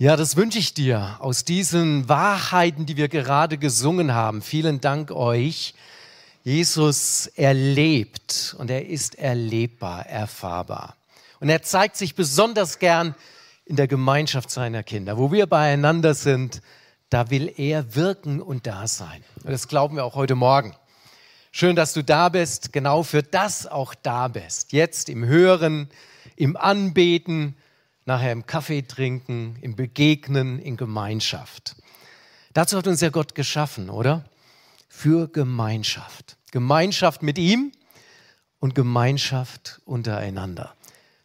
Ja, das wünsche ich dir aus diesen Wahrheiten, die wir gerade gesungen haben. Vielen Dank euch. Jesus erlebt und er ist erlebbar, erfahrbar. Und er zeigt sich besonders gern in der Gemeinschaft seiner Kinder. Wo wir beieinander sind, da will er wirken und da sein. Und das glauben wir auch heute Morgen. Schön, dass du da bist, genau für das auch da bist. Jetzt im Hören, im Anbeten, nachher im Kaffee trinken, im Begegnen, in Gemeinschaft. Dazu hat uns ja Gott geschaffen, oder? Für Gemeinschaft. Gemeinschaft mit ihm und Gemeinschaft untereinander.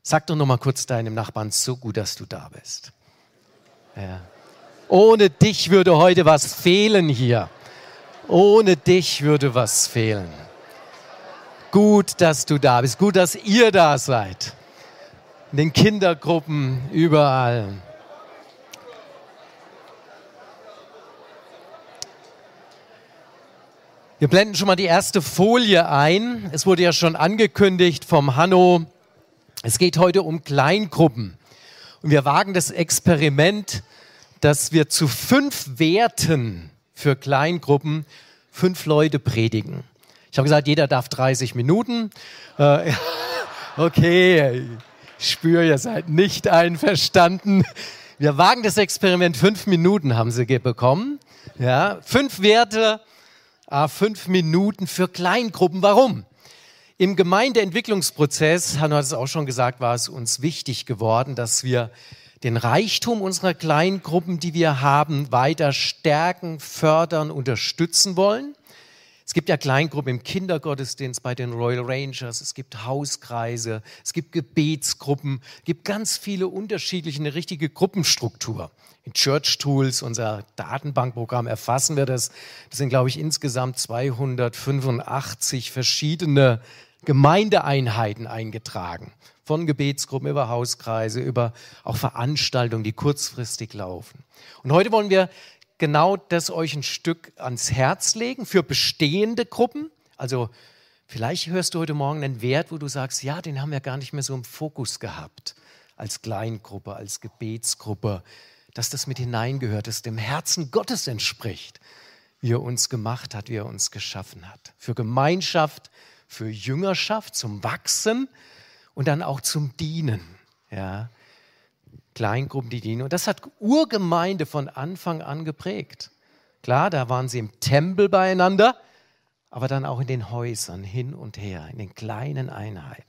Sag doch noch mal kurz deinem Nachbarn, so gut, dass du da bist. Ja. Ohne dich würde heute was fehlen hier. Ohne dich würde was fehlen. Gut, dass du da bist. Gut, dass ihr da seid in den Kindergruppen, überall. Wir blenden schon mal die erste Folie ein. Es wurde ja schon angekündigt vom Hanno. Es geht heute um Kleingruppen. Und wir wagen das Experiment, dass wir zu fünf Werten für Kleingruppen fünf Leute predigen. Ich habe gesagt, jeder darf 30 Minuten. Äh, okay, spüre, ihr seid nicht einverstanden. Wir wagen das Experiment. Fünf Minuten haben sie bekommen. Ja, fünf Werte, ah, fünf Minuten für Kleingruppen. Warum? Im Gemeindeentwicklungsprozess, Hanno hat es auch schon gesagt, war es uns wichtig geworden, dass wir den Reichtum unserer Kleingruppen, die wir haben, weiter stärken, fördern, unterstützen wollen. Es gibt ja Kleingruppen im Kindergottesdienst bei den Royal Rangers, es gibt Hauskreise, es gibt Gebetsgruppen, es gibt ganz viele unterschiedliche, eine richtige Gruppenstruktur. In Church Tools, unser Datenbankprogramm, erfassen wir das. Das sind, glaube ich, insgesamt 285 verschiedene Gemeindeeinheiten eingetragen. Von Gebetsgruppen über Hauskreise, über auch Veranstaltungen, die kurzfristig laufen. Und heute wollen wir genau das euch ein Stück ans Herz legen für bestehende Gruppen. Also vielleicht hörst du heute Morgen einen Wert, wo du sagst, ja, den haben wir gar nicht mehr so im Fokus gehabt als Kleingruppe, als Gebetsgruppe, dass das mit hineingehört, dass dem Herzen Gottes entspricht, wie er uns gemacht hat, wie er uns geschaffen hat. Für Gemeinschaft, für Jüngerschaft, zum Wachsen und dann auch zum Dienen. Ja. Kleingruppen, die dienen. Und das hat Urgemeinde von Anfang an geprägt. Klar, da waren sie im Tempel beieinander, aber dann auch in den Häusern hin und her, in den kleinen Einheiten.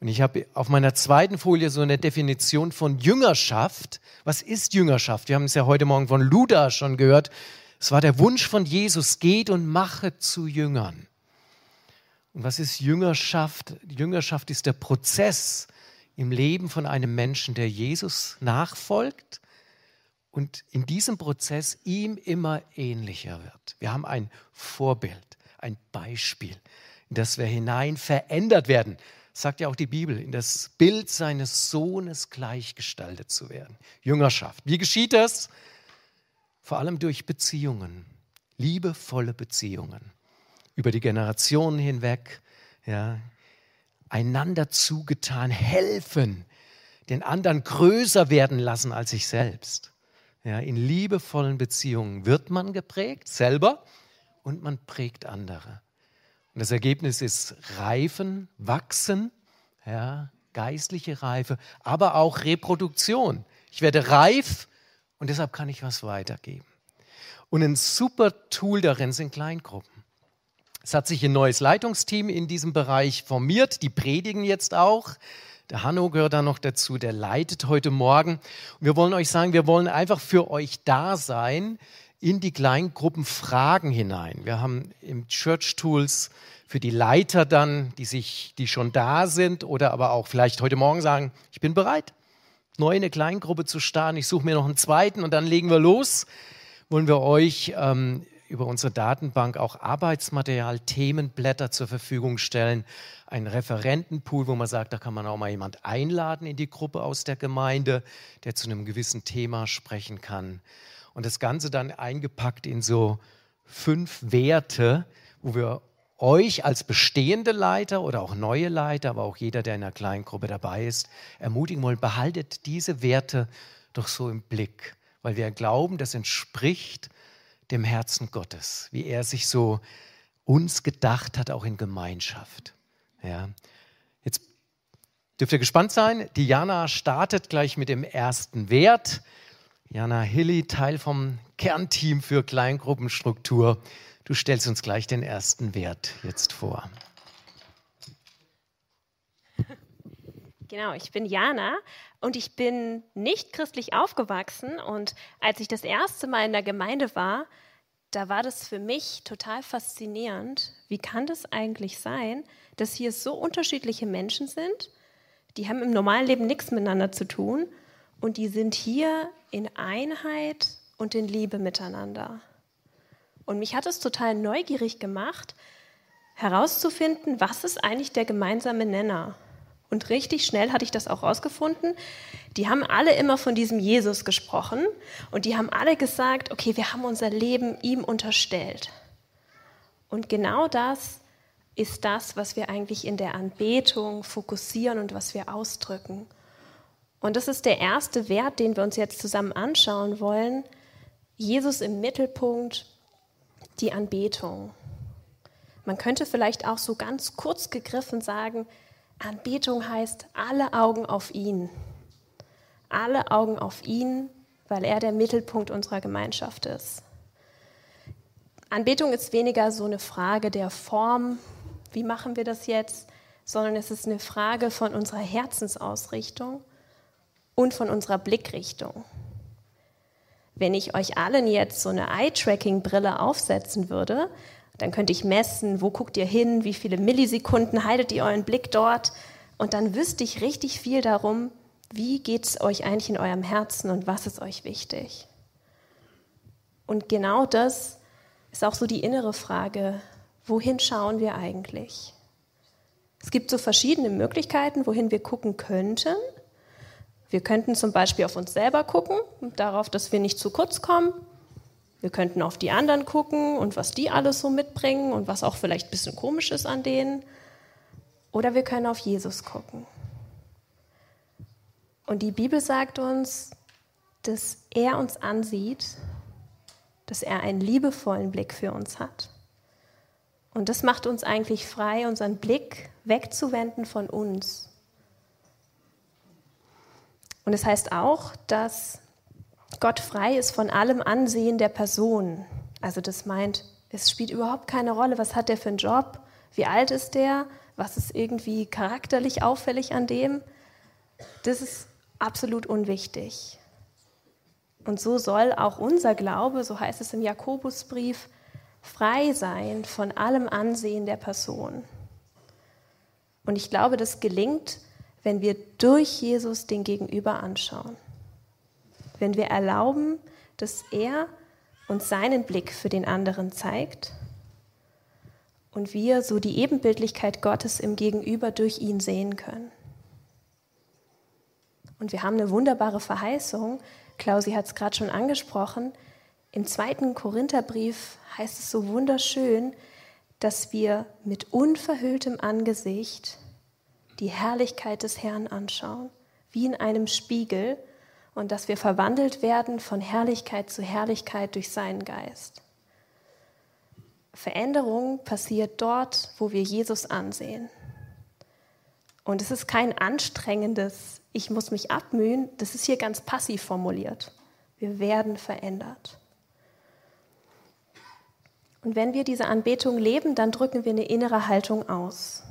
Und ich habe auf meiner zweiten Folie so eine Definition von Jüngerschaft. Was ist Jüngerschaft? Wir haben es ja heute Morgen von Luda schon gehört. Es war der Wunsch von Jesus, geht und mache zu Jüngern. Und was ist Jüngerschaft? Jüngerschaft ist der Prozess, im Leben von einem Menschen, der Jesus nachfolgt und in diesem Prozess ihm immer ähnlicher wird. Wir haben ein Vorbild, ein Beispiel, in das wir hinein verändert werden, sagt ja auch die Bibel, in das Bild seines Sohnes gleichgestaltet zu werden. Jüngerschaft. Wie geschieht das? Vor allem durch Beziehungen, liebevolle Beziehungen über die Generationen hinweg. Ja, einander zugetan, helfen, den anderen größer werden lassen als sich selbst. Ja, in liebevollen Beziehungen wird man geprägt, selber, und man prägt andere. Und das Ergebnis ist Reifen, Wachsen, ja, geistliche Reife, aber auch Reproduktion. Ich werde reif und deshalb kann ich was weitergeben. Und ein super Tool darin sind Kleingruppen. Es hat sich ein neues Leitungsteam in diesem Bereich formiert. Die predigen jetzt auch. Der Hanno gehört da noch dazu, der leitet heute Morgen. Und wir wollen euch sagen, wir wollen einfach für euch da sein in die Kleingruppen Fragen hinein. Wir haben im Church Tools für die Leiter dann, die sich, die schon da sind oder aber auch vielleicht heute Morgen sagen, ich bin bereit, neu eine Kleingruppe zu starten. Ich suche mir noch einen zweiten und dann legen wir los. Wollen wir euch ähm, über unsere Datenbank auch Arbeitsmaterial, Themenblätter zur Verfügung stellen, einen Referentenpool, wo man sagt, da kann man auch mal jemand einladen in die Gruppe aus der Gemeinde, der zu einem gewissen Thema sprechen kann. Und das Ganze dann eingepackt in so fünf Werte, wo wir euch als bestehende Leiter oder auch neue Leiter, aber auch jeder, der in einer kleinen Gruppe dabei ist, ermutigen wollen, behaltet diese Werte doch so im Blick, weil wir glauben, das entspricht dem Herzen Gottes, wie er sich so uns gedacht hat, auch in Gemeinschaft. Ja. Jetzt dürft ihr gespannt sein. Diana startet gleich mit dem ersten Wert. Jana Hilly, Teil vom Kernteam für Kleingruppenstruktur. Du stellst uns gleich den ersten Wert jetzt vor. Genau, ich bin Jana und ich bin nicht christlich aufgewachsen. Und als ich das erste Mal in der Gemeinde war, da war das für mich total faszinierend. Wie kann das eigentlich sein, dass hier so unterschiedliche Menschen sind? Die haben im normalen Leben nichts miteinander zu tun und die sind hier in Einheit und in Liebe miteinander. Und mich hat es total neugierig gemacht, herauszufinden, was ist eigentlich der gemeinsame Nenner. Und richtig schnell hatte ich das auch rausgefunden. Die haben alle immer von diesem Jesus gesprochen und die haben alle gesagt, okay, wir haben unser Leben ihm unterstellt. Und genau das ist das, was wir eigentlich in der Anbetung fokussieren und was wir ausdrücken. Und das ist der erste Wert, den wir uns jetzt zusammen anschauen wollen. Jesus im Mittelpunkt, die Anbetung. Man könnte vielleicht auch so ganz kurz gegriffen sagen, Anbetung heißt alle Augen auf ihn. Alle Augen auf ihn, weil er der Mittelpunkt unserer Gemeinschaft ist. Anbetung ist weniger so eine Frage der Form, wie machen wir das jetzt, sondern es ist eine Frage von unserer Herzensausrichtung und von unserer Blickrichtung. Wenn ich euch allen jetzt so eine Eye-Tracking-Brille aufsetzen würde, dann könnte ich messen, wo guckt ihr hin, wie viele Millisekunden haltet ihr euren Blick dort und dann wüsste ich richtig viel darum, wie geht es euch eigentlich in eurem Herzen und was ist euch wichtig. Und genau das ist auch so die innere Frage, wohin schauen wir eigentlich? Es gibt so verschiedene Möglichkeiten, wohin wir gucken könnten. Wir könnten zum Beispiel auf uns selber gucken, darauf, dass wir nicht zu kurz kommen. Wir könnten auf die anderen gucken und was die alles so mitbringen und was auch vielleicht ein bisschen komisch ist an denen. Oder wir können auf Jesus gucken. Und die Bibel sagt uns, dass er uns ansieht, dass er einen liebevollen Blick für uns hat. Und das macht uns eigentlich frei, unseren Blick wegzuwenden von uns und es das heißt auch, dass Gott frei ist von allem Ansehen der Person. Also das meint, es spielt überhaupt keine Rolle, was hat der für einen Job, wie alt ist der, was ist irgendwie charakterlich auffällig an dem. Das ist absolut unwichtig. Und so soll auch unser Glaube, so heißt es im Jakobusbrief, frei sein von allem Ansehen der Person. Und ich glaube, das gelingt, wenn wir durch Jesus den Gegenüber anschauen. Wenn wir erlauben, dass er uns seinen Blick für den anderen zeigt und wir so die Ebenbildlichkeit Gottes im Gegenüber durch ihn sehen können. Und wir haben eine wunderbare Verheißung, Klausi hat es gerade schon angesprochen, im zweiten Korintherbrief heißt es so wunderschön, dass wir mit unverhülltem Angesicht die Herrlichkeit des Herrn anschauen, wie in einem Spiegel, und dass wir verwandelt werden von Herrlichkeit zu Herrlichkeit durch seinen Geist. Veränderung passiert dort, wo wir Jesus ansehen. Und es ist kein anstrengendes, ich muss mich abmühen, das ist hier ganz passiv formuliert. Wir werden verändert. Und wenn wir diese Anbetung leben, dann drücken wir eine innere Haltung aus.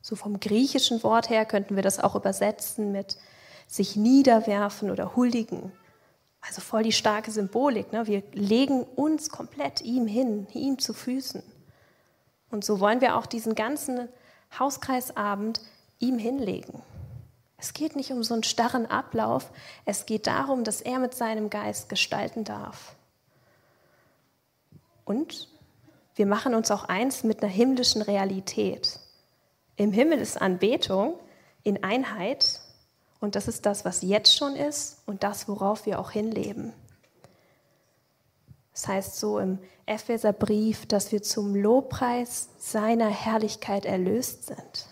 So vom griechischen Wort her könnten wir das auch übersetzen mit sich niederwerfen oder huldigen. Also voll die starke Symbolik. Ne? Wir legen uns komplett ihm hin, ihm zu Füßen. Und so wollen wir auch diesen ganzen Hauskreisabend ihm hinlegen. Es geht nicht um so einen starren Ablauf, es geht darum, dass er mit seinem Geist gestalten darf. Und wir machen uns auch eins mit einer himmlischen Realität. Im Himmel ist Anbetung in Einheit und das ist das, was jetzt schon ist und das, worauf wir auch hinleben. Das heißt so im Epheserbrief, dass wir zum Lobpreis seiner Herrlichkeit erlöst sind.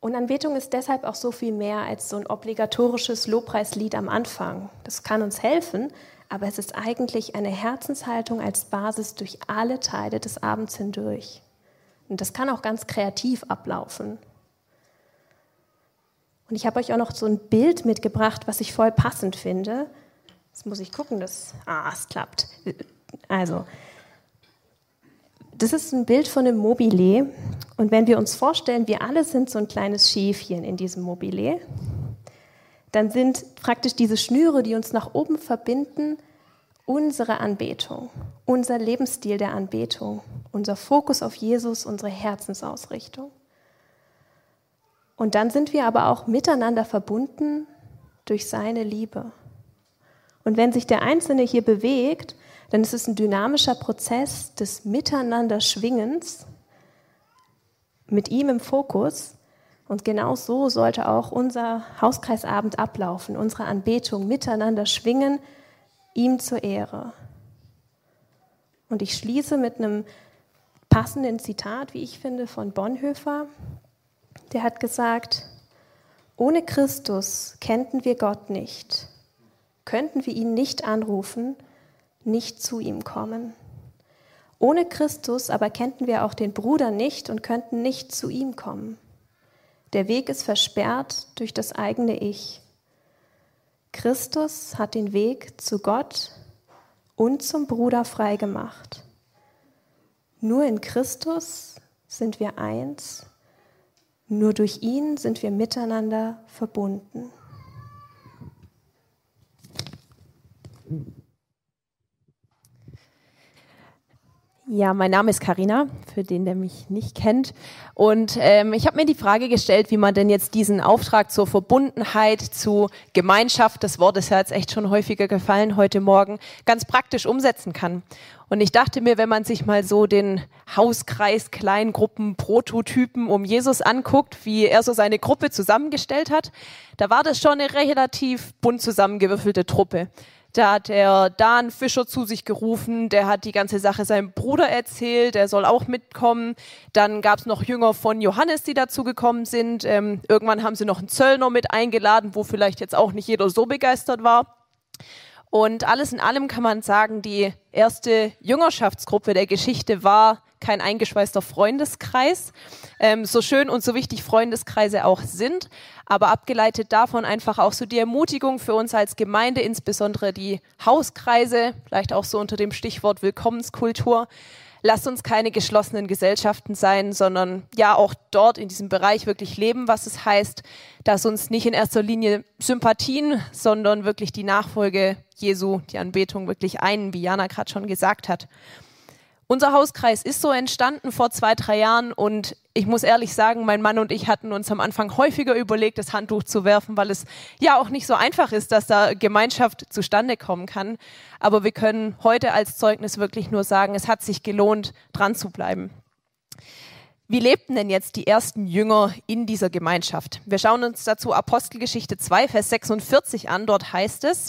Und Anbetung ist deshalb auch so viel mehr als so ein obligatorisches Lobpreislied am Anfang. Das kann uns helfen, aber es ist eigentlich eine Herzenshaltung als Basis durch alle Teile des Abends hindurch. Und das kann auch ganz kreativ ablaufen. Und ich habe euch auch noch so ein Bild mitgebracht, was ich voll passend finde. Jetzt muss ich gucken, dass. Ah, es klappt. Also, das ist ein Bild von einem Mobile. Und wenn wir uns vorstellen, wir alle sind so ein kleines Schäfchen in diesem Mobile, dann sind praktisch diese Schnüre, die uns nach oben verbinden, unsere Anbetung, unser Lebensstil der Anbetung, unser Fokus auf Jesus, unsere Herzensausrichtung. Und dann sind wir aber auch miteinander verbunden durch seine Liebe. Und wenn sich der Einzelne hier bewegt, dann ist es ein dynamischer Prozess des Miteinanderschwingens mit ihm im Fokus. Und genau so sollte auch unser Hauskreisabend ablaufen, unsere Anbetung miteinander schwingen, ihm zur Ehre. Und ich schließe mit einem passenden Zitat, wie ich finde, von Bonhoeffer. Der hat gesagt, ohne Christus kennten wir Gott nicht, könnten wir ihn nicht anrufen, nicht zu ihm kommen. Ohne Christus aber kennten wir auch den Bruder nicht und könnten nicht zu ihm kommen. Der Weg ist versperrt durch das eigene Ich. Christus hat den Weg zu Gott und zum Bruder freigemacht. Nur in Christus sind wir eins, nur durch ihn sind wir miteinander verbunden. Ja, mein Name ist Karina, für den, der mich nicht kennt. Und ähm, ich habe mir die Frage gestellt, wie man denn jetzt diesen Auftrag zur Verbundenheit, zu Gemeinschaft, das Wort ist ja jetzt echt schon häufiger gefallen heute Morgen, ganz praktisch umsetzen kann. Und ich dachte mir, wenn man sich mal so den Hauskreis Kleingruppen Prototypen um Jesus anguckt, wie er so seine Gruppe zusammengestellt hat, da war das schon eine relativ bunt zusammengewürfelte Truppe. Da hat er Dan Fischer zu sich gerufen, der hat die ganze Sache seinem Bruder erzählt, der soll auch mitkommen. Dann gab es noch Jünger von Johannes, die dazu gekommen sind. Ähm, irgendwann haben sie noch einen Zöllner mit eingeladen, wo vielleicht jetzt auch nicht jeder so begeistert war. Und alles in allem kann man sagen, die erste Jüngerschaftsgruppe der Geschichte war kein eingeschweißter Freundeskreis, ähm, so schön und so wichtig Freundeskreise auch sind, aber abgeleitet davon einfach auch so die Ermutigung für uns als Gemeinde, insbesondere die Hauskreise, vielleicht auch so unter dem Stichwort Willkommenskultur. Lasst uns keine geschlossenen Gesellschaften sein, sondern ja auch dort in diesem Bereich wirklich leben, was es heißt, dass uns nicht in erster Linie Sympathien, sondern wirklich die Nachfolge Jesu, die Anbetung wirklich einen, wie Jana gerade schon gesagt hat. Unser Hauskreis ist so entstanden vor zwei, drei Jahren und ich muss ehrlich sagen, mein Mann und ich hatten uns am Anfang häufiger überlegt, das Handtuch zu werfen, weil es ja auch nicht so einfach ist, dass da Gemeinschaft zustande kommen kann. Aber wir können heute als Zeugnis wirklich nur sagen, es hat sich gelohnt, dran zu bleiben. Wie lebten denn jetzt die ersten Jünger in dieser Gemeinschaft? Wir schauen uns dazu Apostelgeschichte 2, Vers 46 an. Dort heißt es,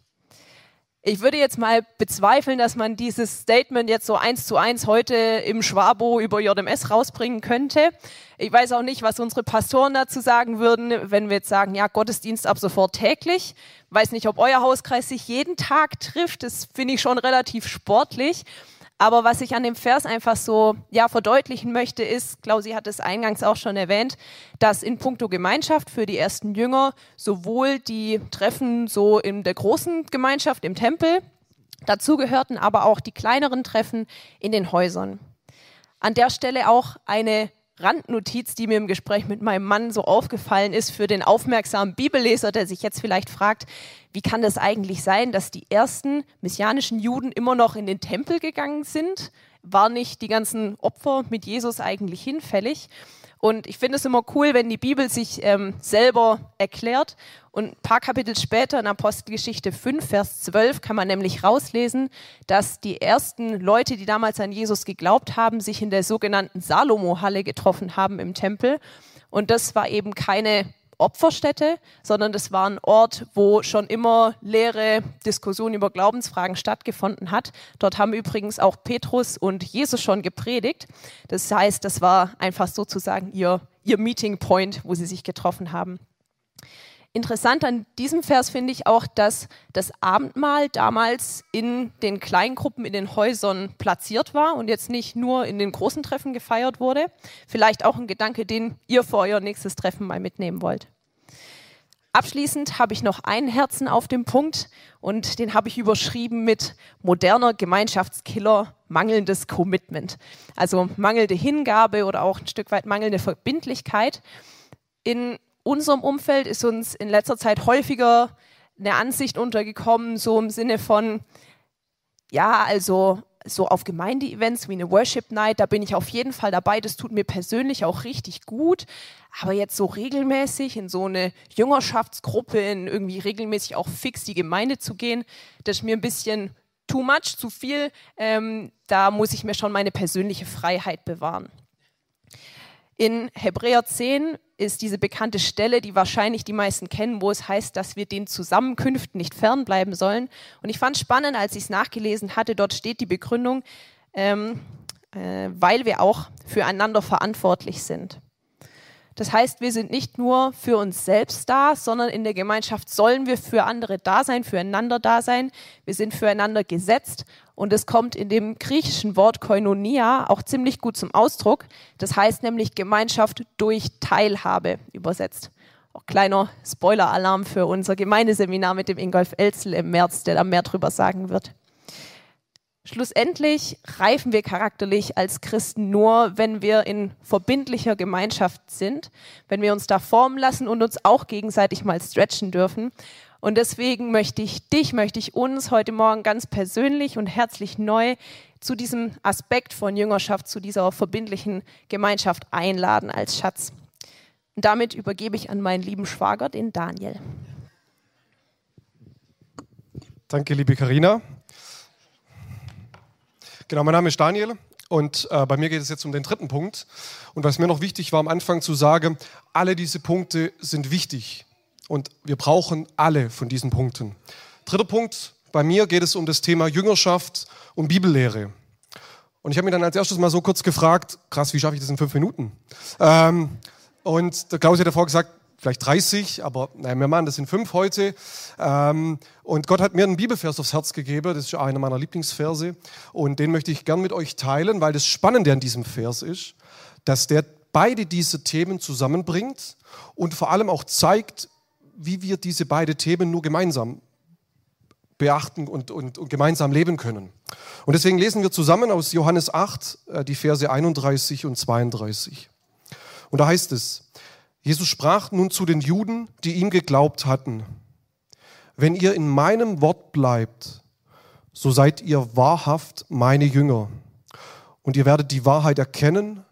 Ich würde jetzt mal bezweifeln, dass man dieses Statement jetzt so eins zu eins heute im Schwabo über JMS rausbringen könnte. Ich weiß auch nicht, was unsere Pastoren dazu sagen würden, wenn wir jetzt sagen, ja, Gottesdienst ab sofort täglich. Weiß nicht, ob euer Hauskreis sich jeden Tag trifft. Das finde ich schon relativ sportlich. Aber was ich an dem Vers einfach so ja, verdeutlichen möchte, ist, Klausi hat es eingangs auch schon erwähnt, dass in puncto Gemeinschaft für die ersten Jünger sowohl die Treffen so in der großen Gemeinschaft im Tempel dazugehörten, aber auch die kleineren Treffen in den Häusern. An der Stelle auch eine Randnotiz, die mir im Gespräch mit meinem Mann so aufgefallen ist für den aufmerksamen Bibelleser, der sich jetzt vielleicht fragt, wie kann das eigentlich sein, dass die ersten messianischen Juden immer noch in den Tempel gegangen sind? War nicht die ganzen Opfer mit Jesus eigentlich hinfällig? Und ich finde es immer cool, wenn die Bibel sich ähm, selber erklärt. Und ein paar Kapitel später in Apostelgeschichte 5, Vers 12 kann man nämlich rauslesen, dass die ersten Leute, die damals an Jesus geglaubt haben, sich in der sogenannten Salomo-Halle getroffen haben im Tempel. Und das war eben keine Opferstätte, sondern das war ein Ort, wo schon immer leere Diskussionen über Glaubensfragen stattgefunden hat. Dort haben übrigens auch Petrus und Jesus schon gepredigt. Das heißt, das war einfach sozusagen ihr, ihr Meeting Point, wo sie sich getroffen haben. Interessant an diesem Vers finde ich auch, dass das Abendmahl damals in den Kleingruppen in den Häusern platziert war und jetzt nicht nur in den großen Treffen gefeiert wurde. Vielleicht auch ein Gedanke, den ihr für euer nächstes Treffen mal mitnehmen wollt. Abschließend habe ich noch einen Herzen auf dem Punkt und den habe ich überschrieben mit moderner Gemeinschaftskiller, mangelndes Commitment. Also mangelnde Hingabe oder auch ein Stück weit mangelnde Verbindlichkeit. In unserem Umfeld ist uns in letzter Zeit häufiger eine Ansicht untergekommen, so im Sinne von, ja, also so auf Gemeindeevents wie eine Worship Night, da bin ich auf jeden Fall dabei. Das tut mir persönlich auch richtig gut. Aber jetzt so regelmäßig in so eine Jüngerschaftsgruppe, in irgendwie regelmäßig auch fix die Gemeinde zu gehen, das ist mir ein bisschen too much, zu viel. Ähm, da muss ich mir schon meine persönliche Freiheit bewahren. In Hebräer 10 ist diese bekannte Stelle, die wahrscheinlich die meisten kennen, wo es heißt, dass wir den Zusammenkünften nicht fernbleiben sollen. Und ich fand spannend, als ich es nachgelesen hatte, dort steht die Begründung, ähm, äh, weil wir auch füreinander verantwortlich sind. Das heißt, wir sind nicht nur für uns selbst da, sondern in der Gemeinschaft sollen wir für andere da sein, füreinander da sein. Wir sind füreinander gesetzt und es kommt in dem griechischen Wort Koinonia auch ziemlich gut zum Ausdruck. Das heißt nämlich Gemeinschaft durch Teilhabe übersetzt. Auch kleiner Spoiler-Alarm für unser Gemeindeseminar mit dem Ingolf Elzel im März, der da mehr drüber sagen wird. Schlussendlich reifen wir charakterlich als Christen nur, wenn wir in verbindlicher Gemeinschaft sind, wenn wir uns da formen lassen und uns auch gegenseitig mal stretchen dürfen. Und deswegen möchte ich dich, möchte ich uns heute Morgen ganz persönlich und herzlich neu zu diesem Aspekt von Jüngerschaft, zu dieser verbindlichen Gemeinschaft einladen als Schatz. Und damit übergebe ich an meinen lieben Schwager, den Daniel. Danke, liebe Karina. Genau, mein Name ist Daniel und äh, bei mir geht es jetzt um den dritten Punkt. Und was mir noch wichtig war am Anfang zu sagen, alle diese Punkte sind wichtig und wir brauchen alle von diesen Punkten. Dritter Punkt, bei mir geht es um das Thema Jüngerschaft und Bibellehre. Und ich habe mich dann als erstes mal so kurz gefragt, krass, wie schaffe ich das in fünf Minuten? Ähm, und der Klaus hat davor gesagt, vielleicht 30, aber nein, wir machen das in fünf heute. Ähm, und Gott hat mir einen Bibelvers aufs Herz gegeben, das ist einer meiner Lieblingsverse. Und den möchte ich gern mit euch teilen, weil das Spannende an diesem Vers ist, dass der beide diese Themen zusammenbringt und vor allem auch zeigt, wie wir diese beiden Themen nur gemeinsam beachten und, und, und, gemeinsam leben können. Und deswegen lesen wir zusammen aus Johannes 8 äh, die Verse 31 und 32. Und da heißt es, Jesus sprach nun zu den Juden, die ihm geglaubt hatten, wenn ihr in meinem Wort bleibt, so seid ihr wahrhaft meine Jünger. Und ihr werdet die Wahrheit erkennen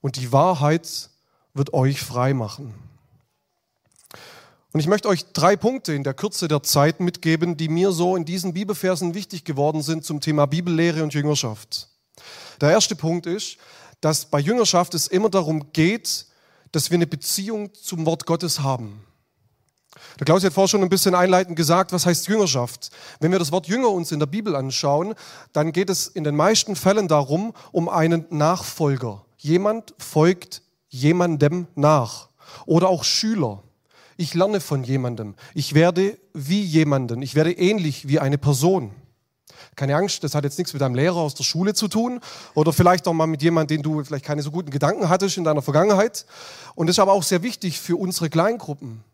und die Wahrheit wird euch frei machen. Und ich möchte euch drei Punkte in der Kürze der Zeit mitgeben, die mir so in diesen Bibelversen wichtig geworden sind zum Thema Bibellehre und Jüngerschaft. Der erste Punkt ist, dass bei Jüngerschaft es immer darum geht, dass wir eine Beziehung zum Wort Gottes haben. Der Klaus hat vorher schon ein bisschen einleitend gesagt, was heißt Jüngerschaft? Wenn wir das Wort Jünger uns in der Bibel anschauen, dann geht es in den meisten Fällen darum, um einen Nachfolger. Jemand folgt jemandem nach. Oder auch Schüler. Ich lerne von jemandem. Ich werde wie jemanden. Ich werde ähnlich wie eine Person. Keine Angst, das hat jetzt nichts mit einem Lehrer aus der Schule zu tun oder vielleicht auch mal mit jemandem, den du vielleicht keine so guten Gedanken hattest in deiner Vergangenheit. Und das ist aber auch sehr wichtig für unsere Kleingruppen.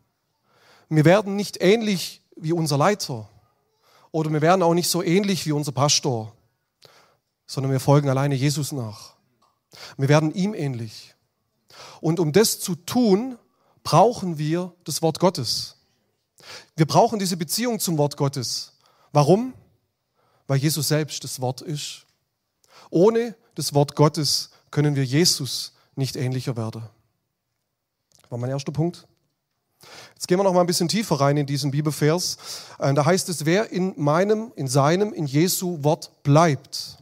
Wir werden nicht ähnlich wie unser Leiter oder wir werden auch nicht so ähnlich wie unser Pastor, sondern wir folgen alleine Jesus nach. Wir werden ihm ähnlich. Und um das zu tun, brauchen wir das Wort Gottes. Wir brauchen diese Beziehung zum Wort Gottes. Warum? weil Jesus selbst das Wort ist. Ohne das Wort Gottes können wir Jesus nicht ähnlicher werden. War mein erster Punkt. Jetzt gehen wir noch mal ein bisschen tiefer rein in diesen Bibelvers. Äh, da heißt es, wer in meinem, in seinem, in Jesu Wort bleibt.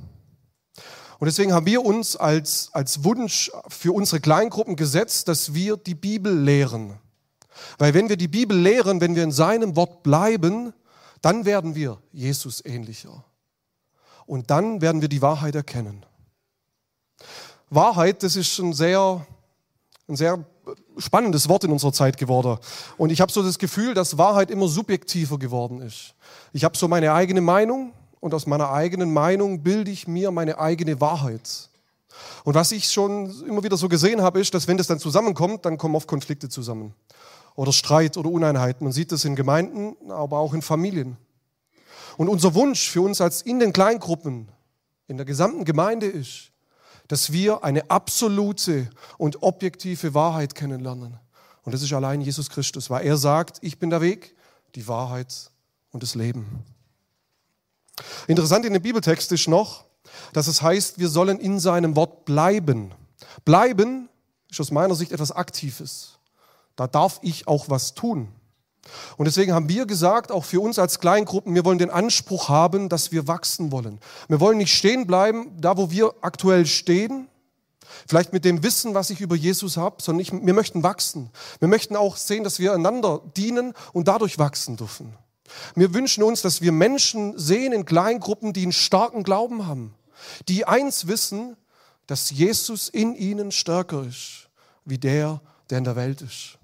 Und deswegen haben wir uns als, als Wunsch für unsere Kleingruppen gesetzt, dass wir die Bibel lehren. Weil wenn wir die Bibel lehren, wenn wir in seinem Wort bleiben, dann werden wir Jesus ähnlicher. Und dann werden wir die Wahrheit erkennen. Wahrheit, das ist ein sehr, ein sehr spannendes Wort in unserer Zeit geworden. Und ich habe so das Gefühl, dass Wahrheit immer subjektiver geworden ist. Ich habe so meine eigene Meinung und aus meiner eigenen Meinung bilde ich mir meine eigene Wahrheit. Und was ich schon immer wieder so gesehen habe, ist, dass wenn das dann zusammenkommt, dann kommen oft Konflikte zusammen. Oder Streit oder Uneinheit. Man sieht das in Gemeinden, aber auch in Familien. Und unser Wunsch für uns als in den Kleingruppen, in der gesamten Gemeinde ist, dass wir eine absolute und objektive Wahrheit kennenlernen. Und das ist allein Jesus Christus, weil er sagt, ich bin der Weg, die Wahrheit und das Leben. Interessant in dem Bibeltext ist noch, dass es heißt, wir sollen in seinem Wort bleiben. Bleiben ist aus meiner Sicht etwas Aktives. Da darf ich auch was tun. Und deswegen haben wir gesagt, auch für uns als Kleingruppen, wir wollen den Anspruch haben, dass wir wachsen wollen. Wir wollen nicht stehen bleiben, da wo wir aktuell stehen, vielleicht mit dem Wissen, was ich über Jesus habe, sondern ich, wir möchten wachsen. Wir möchten auch sehen, dass wir einander dienen und dadurch wachsen dürfen. Wir wünschen uns, dass wir Menschen sehen in Kleingruppen, die einen starken Glauben haben, die eins wissen, dass Jesus in ihnen stärker ist, wie der, der in der Welt ist.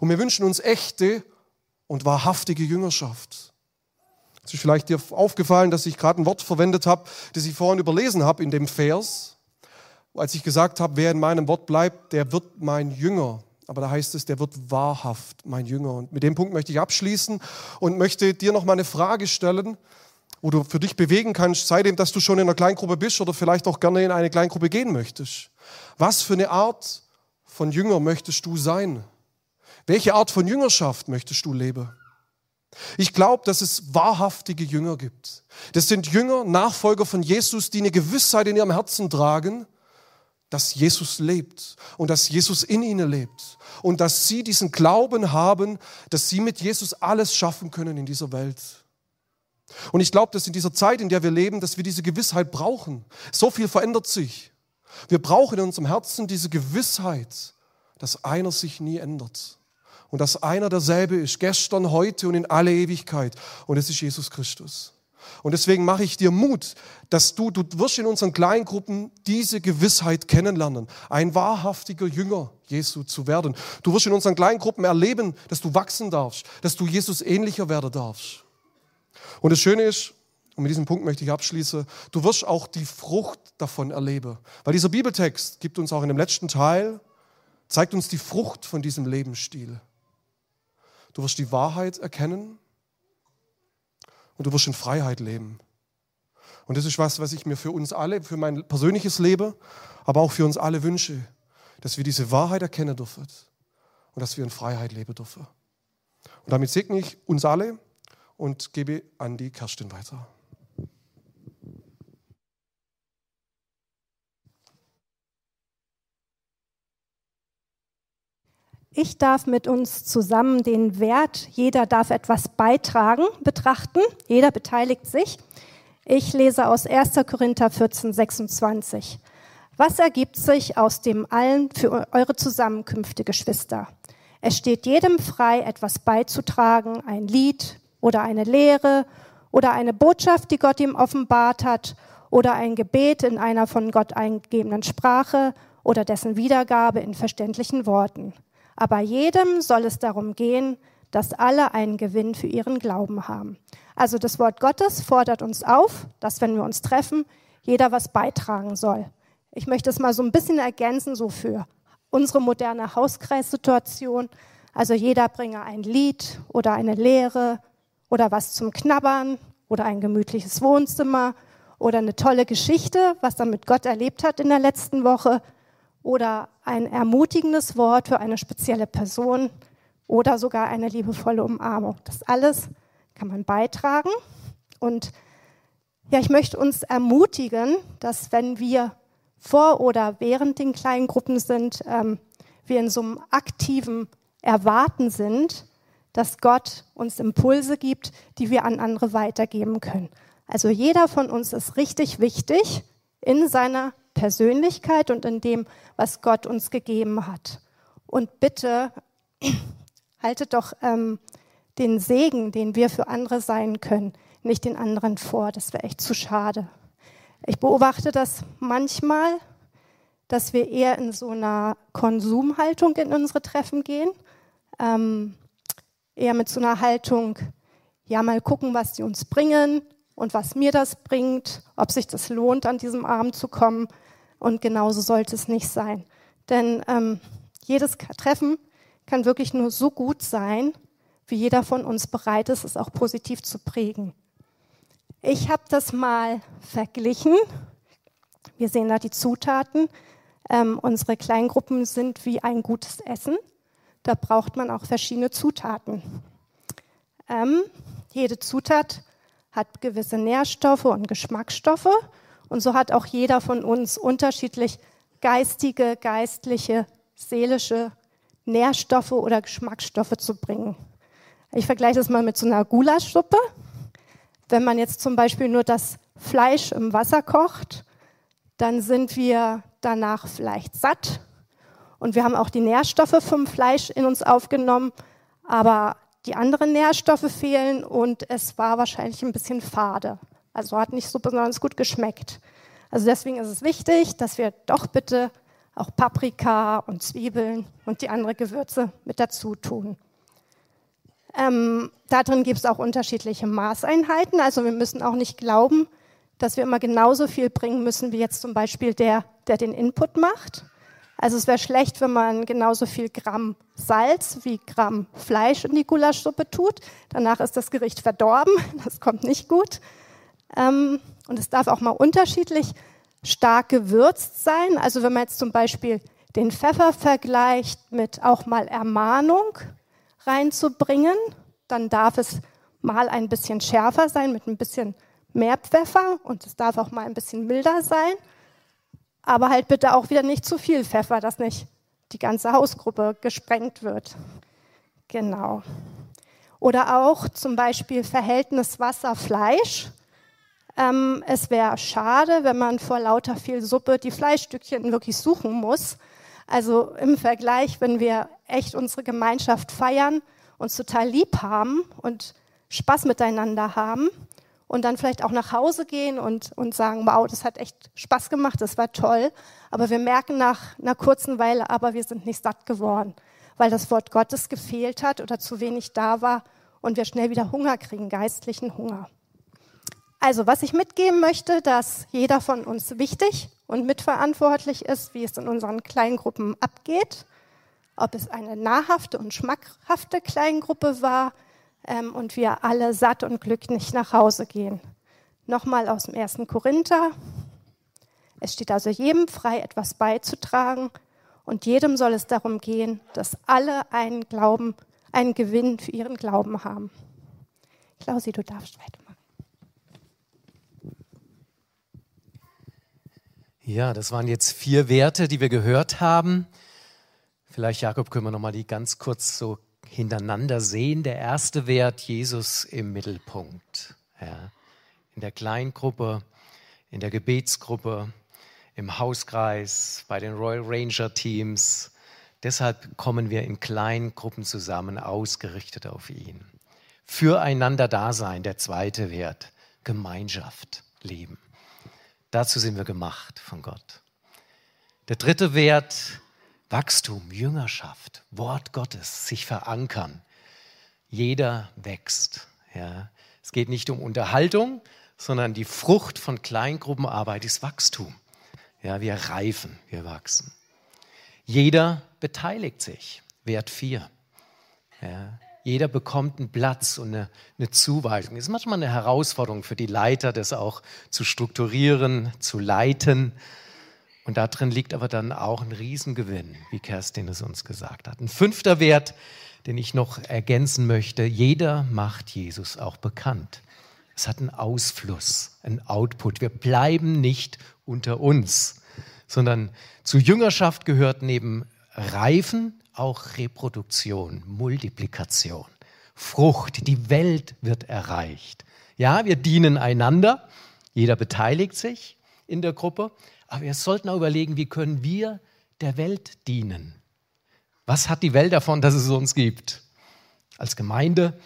Und wir wünschen uns echte und wahrhaftige Jüngerschaft. Es ist vielleicht dir aufgefallen, dass ich gerade ein Wort verwendet habe, das ich vorhin überlesen habe in dem Vers, als ich gesagt habe, wer in meinem Wort bleibt, der wird mein Jünger. Aber da heißt es, der wird wahrhaft mein Jünger. Und mit dem Punkt möchte ich abschließen und möchte dir noch mal eine Frage stellen, wo du für dich bewegen kannst, seitdem, dass du schon in einer Kleingruppe bist oder vielleicht auch gerne in eine Kleingruppe gehen möchtest. Was für eine Art von Jünger möchtest du sein? Welche Art von Jüngerschaft möchtest du leben? Ich glaube, dass es wahrhaftige Jünger gibt. Das sind Jünger, Nachfolger von Jesus, die eine Gewissheit in ihrem Herzen tragen, dass Jesus lebt und dass Jesus in ihnen lebt und dass sie diesen Glauben haben, dass sie mit Jesus alles schaffen können in dieser Welt. Und ich glaube, dass in dieser Zeit, in der wir leben, dass wir diese Gewissheit brauchen. So viel verändert sich. Wir brauchen in unserem Herzen diese Gewissheit, dass einer sich nie ändert und dass einer derselbe ist, gestern, heute und in alle Ewigkeit. Und es ist Jesus Christus. Und deswegen mache ich dir Mut, dass du, du wirst in unseren Kleingruppen diese Gewissheit kennenlernen, ein wahrhaftiger Jünger Jesu zu werden. Du wirst in unseren Kleingruppen erleben, dass du wachsen darfst, dass du Jesus ähnlicher werden darfst. Und das Schöne ist, und mit diesem Punkt möchte ich abschließen, du wirst auch die Frucht davon erleben. Weil dieser Bibeltext gibt uns auch in dem letzten Teil, zeigt uns die Frucht von diesem Lebensstil. Du wirst die Wahrheit erkennen und du wirst in Freiheit leben. Und das ist was, was ich mir für uns alle, für mein persönliches Leben, aber auch für uns alle wünsche, dass wir diese Wahrheit erkennen dürfen und dass wir in Freiheit leben dürfen. Und damit segne ich uns alle und gebe an die Kerstin weiter. Ich darf mit uns zusammen den Wert, jeder darf etwas beitragen, betrachten. Jeder beteiligt sich. Ich lese aus 1. Korinther 14, 26. Was ergibt sich aus dem allen für eure Zusammenkünfte, Geschwister? Es steht jedem frei, etwas beizutragen, ein Lied oder eine Lehre oder eine Botschaft, die Gott ihm offenbart hat oder ein Gebet in einer von Gott eingegebenen Sprache oder dessen Wiedergabe in verständlichen Worten. Aber jedem soll es darum gehen, dass alle einen Gewinn für ihren Glauben haben. Also das Wort Gottes fordert uns auf, dass wenn wir uns treffen, jeder was beitragen soll. Ich möchte es mal so ein bisschen ergänzen, so für unsere moderne Hauskreissituation. Also jeder bringe ein Lied oder eine Lehre oder was zum Knabbern oder ein gemütliches Wohnzimmer oder eine tolle Geschichte, was er mit Gott erlebt hat in der letzten Woche oder ein ermutigendes Wort für eine spezielle Person oder sogar eine liebevolle Umarmung. Das alles kann man beitragen. Und ja, ich möchte uns ermutigen, dass wenn wir vor oder während den kleinen Gruppen sind, ähm, wir in so einem aktiven Erwarten sind, dass Gott uns Impulse gibt, die wir an andere weitergeben können. Also jeder von uns ist richtig wichtig in seiner Persönlichkeit und in dem, was Gott uns gegeben hat. Und bitte haltet doch ähm, den Segen, den wir für andere sein können, nicht den anderen vor. Das wäre echt zu schade. Ich beobachte das manchmal, dass wir eher in so einer Konsumhaltung in unsere Treffen gehen. Ähm, eher mit so einer Haltung, ja, mal gucken, was die uns bringen und was mir das bringt, ob sich das lohnt, an diesem Abend zu kommen. Und genauso sollte es nicht sein. Denn ähm, jedes Treffen kann wirklich nur so gut sein, wie jeder von uns bereit ist, es auch positiv zu prägen. Ich habe das mal verglichen. Wir sehen da die Zutaten. Ähm, unsere Kleingruppen sind wie ein gutes Essen. Da braucht man auch verschiedene Zutaten. Ähm, jede Zutat hat gewisse Nährstoffe und Geschmacksstoffe. Und so hat auch jeder von uns unterschiedlich geistige, geistliche, seelische Nährstoffe oder Geschmacksstoffe zu bringen. Ich vergleiche das mal mit so einer Gulaschsuppe. Wenn man jetzt zum Beispiel nur das Fleisch im Wasser kocht, dann sind wir danach vielleicht satt und wir haben auch die Nährstoffe vom Fleisch in uns aufgenommen, aber die anderen Nährstoffe fehlen und es war wahrscheinlich ein bisschen fade. Also hat nicht so besonders gut geschmeckt. Also deswegen ist es wichtig, dass wir doch bitte auch Paprika und Zwiebeln und die anderen Gewürze mit dazu tun. Ähm, darin gibt es auch unterschiedliche Maßeinheiten. Also wir müssen auch nicht glauben, dass wir immer genauso viel bringen müssen wie jetzt zum Beispiel der, der den Input macht. Also es wäre schlecht, wenn man genauso viel Gramm Salz wie Gramm Fleisch in die Gulaschsuppe tut. Danach ist das Gericht verdorben. Das kommt nicht gut. Ähm, und es darf auch mal unterschiedlich stark gewürzt sein. Also wenn man jetzt zum Beispiel den Pfeffer vergleicht mit auch mal Ermahnung reinzubringen, dann darf es mal ein bisschen schärfer sein mit ein bisschen mehr Pfeffer und es darf auch mal ein bisschen milder sein. Aber halt bitte auch wieder nicht zu viel Pfeffer, dass nicht die ganze Hausgruppe gesprengt wird. Genau. Oder auch zum Beispiel Verhältnis Wasser-Fleisch. Ähm, es wäre schade, wenn man vor lauter viel Suppe die Fleischstückchen wirklich suchen muss. Also im Vergleich, wenn wir echt unsere Gemeinschaft feiern, uns total lieb haben und Spaß miteinander haben, und dann vielleicht auch nach Hause gehen und, und sagen, wow, das hat echt Spaß gemacht, das war toll. Aber wir merken nach einer kurzen Weile, aber wir sind nicht satt geworden, weil das Wort Gottes gefehlt hat oder zu wenig da war und wir schnell wieder Hunger kriegen, geistlichen Hunger. Also, was ich mitgeben möchte, dass jeder von uns wichtig und mitverantwortlich ist, wie es in unseren Kleingruppen abgeht. Ob es eine nahrhafte und schmackhafte Kleingruppe war, ähm, und wir alle satt und glücklich nach Hause gehen. Nochmal aus dem ersten Korinther. Es steht also jedem frei, etwas beizutragen und jedem soll es darum gehen, dass alle einen Glauben, einen Gewinn für ihren Glauben haben. Klausi, du darfst weitermachen. Ja, das waren jetzt vier Werte, die wir gehört haben. Vielleicht, Jakob, können wir noch mal die ganz kurz so hintereinander sehen. Der erste Wert, Jesus im Mittelpunkt. Ja. In der Kleingruppe, in der Gebetsgruppe, im Hauskreis, bei den Royal Ranger Teams. Deshalb kommen wir in kleinen Gruppen zusammen, ausgerichtet auf ihn. Füreinander Dasein, der zweite Wert. Gemeinschaft, Leben. Dazu sind wir gemacht von Gott. Der dritte Wert, Wachstum, Jüngerschaft, Wort Gottes, sich verankern. Jeder wächst. Ja. Es geht nicht um Unterhaltung, sondern die Frucht von Kleingruppenarbeit ist Wachstum. Ja, wir reifen, wir wachsen. Jeder beteiligt sich. Wert 4. Ja, jeder bekommt einen Platz und eine, eine Zuweisung. Es ist manchmal eine Herausforderung für die Leiter, das auch zu strukturieren, zu leiten. Und darin liegt aber dann auch ein Riesengewinn, wie Kerstin es uns gesagt hat. Ein fünfter Wert, den ich noch ergänzen möchte, jeder macht Jesus auch bekannt. Es hat einen Ausfluss, einen Output. Wir bleiben nicht unter uns, sondern zu Jüngerschaft gehört neben Reifen auch Reproduktion, Multiplikation, Frucht. Die Welt wird erreicht. Ja, wir dienen einander, jeder beteiligt sich in der Gruppe, aber wir sollten auch überlegen, wie können wir der Welt dienen. Was hat die Welt davon, dass es uns gibt? Als Gemeinde,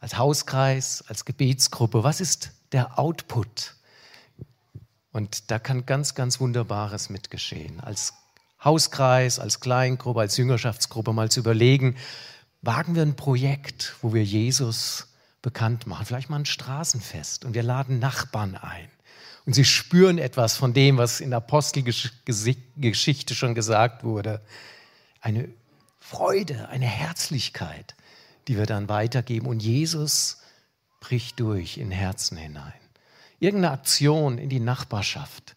als Hauskreis, als Gebetsgruppe, was ist der Output? Und da kann ganz, ganz Wunderbares mitgeschehen. Als Hauskreis, als Kleingruppe, als Jüngerschaftsgruppe mal zu überlegen, wagen wir ein Projekt, wo wir Jesus bekannt machen, vielleicht mal ein Straßenfest und wir laden Nachbarn ein. Und sie spüren etwas von dem, was in der Apostelgeschichte schon gesagt wurde. Eine Freude, eine Herzlichkeit, die wir dann weitergeben. Und Jesus bricht durch in Herzen hinein. Irgendeine Aktion in die Nachbarschaft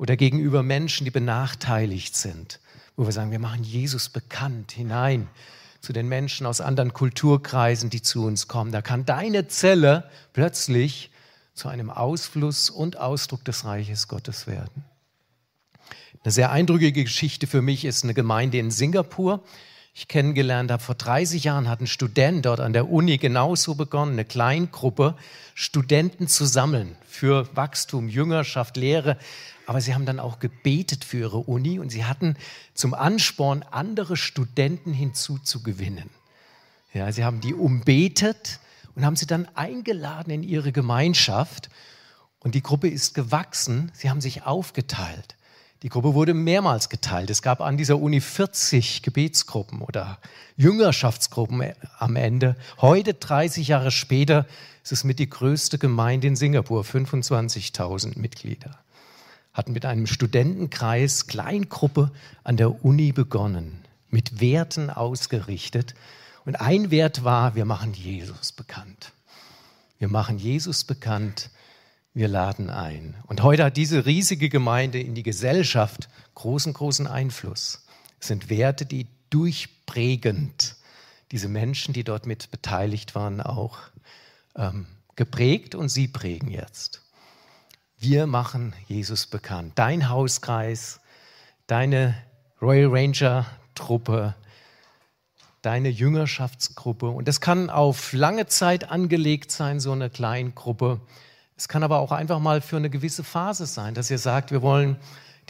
oder gegenüber Menschen, die benachteiligt sind, wo wir sagen, wir machen Jesus bekannt hinein zu den Menschen aus anderen Kulturkreisen, die zu uns kommen. Da kann deine Zelle plötzlich zu einem Ausfluss und Ausdruck des Reiches Gottes werden. Eine sehr eindrückliche Geschichte für mich ist eine Gemeinde in Singapur. Ich kennengelernt habe, vor 30 Jahren hat ein Student dort an der Uni genauso begonnen, eine Kleingruppe Studenten zu sammeln für Wachstum, Jüngerschaft, Lehre. Aber sie haben dann auch gebetet für ihre Uni und sie hatten zum Ansporn, andere Studenten hinzuzugewinnen. Ja, sie haben die umbetet und haben sie dann eingeladen in ihre Gemeinschaft. Und die Gruppe ist gewachsen, sie haben sich aufgeteilt. Die Gruppe wurde mehrmals geteilt. Es gab an dieser Uni 40 Gebetsgruppen oder Jüngerschaftsgruppen am Ende. Heute, 30 Jahre später, ist es mit die größte Gemeinde in Singapur, 25.000 Mitglieder. Hatten mit einem Studentenkreis, Kleingruppe an der Uni begonnen, mit Werten ausgerichtet und ein Wert war, wir machen Jesus bekannt. Wir machen Jesus bekannt, wir laden ein. Und heute hat diese riesige Gemeinde in die Gesellschaft großen, großen Einfluss. Es sind Werte, die durchprägend diese Menschen, die dort mit beteiligt waren, auch ähm, geprägt und sie prägen jetzt. Wir machen Jesus bekannt. Dein Hauskreis, deine Royal Ranger Truppe, deine Jüngerschaftsgruppe. Und das kann auf lange Zeit angelegt sein, so eine Kleingruppe. Es kann aber auch einfach mal für eine gewisse Phase sein, dass ihr sagt, wir wollen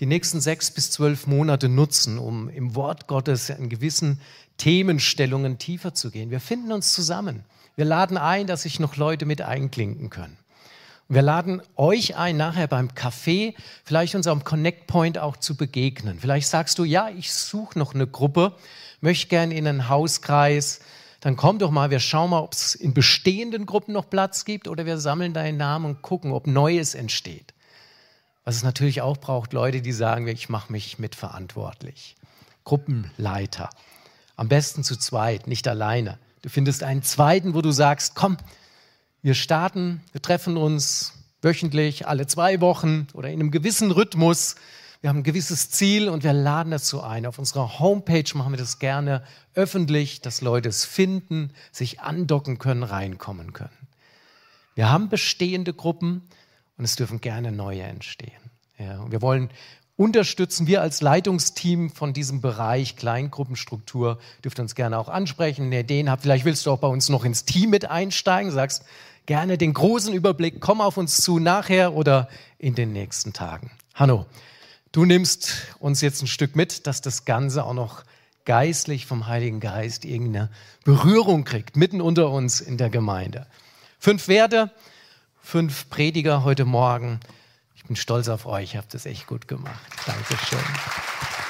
die nächsten sechs bis zwölf Monate nutzen, um im Wort Gottes in gewissen Themenstellungen tiefer zu gehen. Wir finden uns zusammen. Wir laden ein, dass sich noch Leute mit einklinken können. Wir laden euch ein, nachher beim Café vielleicht unserem Connect Point auch zu begegnen. Vielleicht sagst du, ja, ich suche noch eine Gruppe, möchte gerne in einen Hauskreis, dann komm doch mal, wir schauen mal, ob es in bestehenden Gruppen noch Platz gibt oder wir sammeln deinen Namen und gucken, ob Neues entsteht. Was es natürlich auch braucht, Leute, die sagen, ich mache mich mitverantwortlich. Gruppenleiter. Am besten zu zweit, nicht alleine. Du findest einen zweiten, wo du sagst, komm, wir starten, wir treffen uns wöchentlich, alle zwei Wochen oder in einem gewissen Rhythmus wir haben ein gewisses Ziel und wir laden dazu ein. Auf unserer Homepage machen wir das gerne öffentlich, dass Leute es finden, sich andocken können, reinkommen können. Wir haben bestehende Gruppen und es dürfen gerne neue entstehen. Ja, wir wollen unterstützen. Wir als Leitungsteam von diesem Bereich Kleingruppenstruktur dürft uns gerne auch ansprechen. Wenn ihr Ideen habt, vielleicht willst du auch bei uns noch ins Team mit einsteigen, sagst gerne den großen Überblick, komm auf uns zu nachher oder in den nächsten Tagen. Hanno, Du nimmst uns jetzt ein Stück mit, dass das Ganze auch noch geistlich vom Heiligen Geist irgendeine Berührung kriegt, mitten unter uns in der Gemeinde. Fünf Werte, fünf Prediger heute Morgen. Ich bin stolz auf euch, habt das echt gut gemacht. Dankeschön.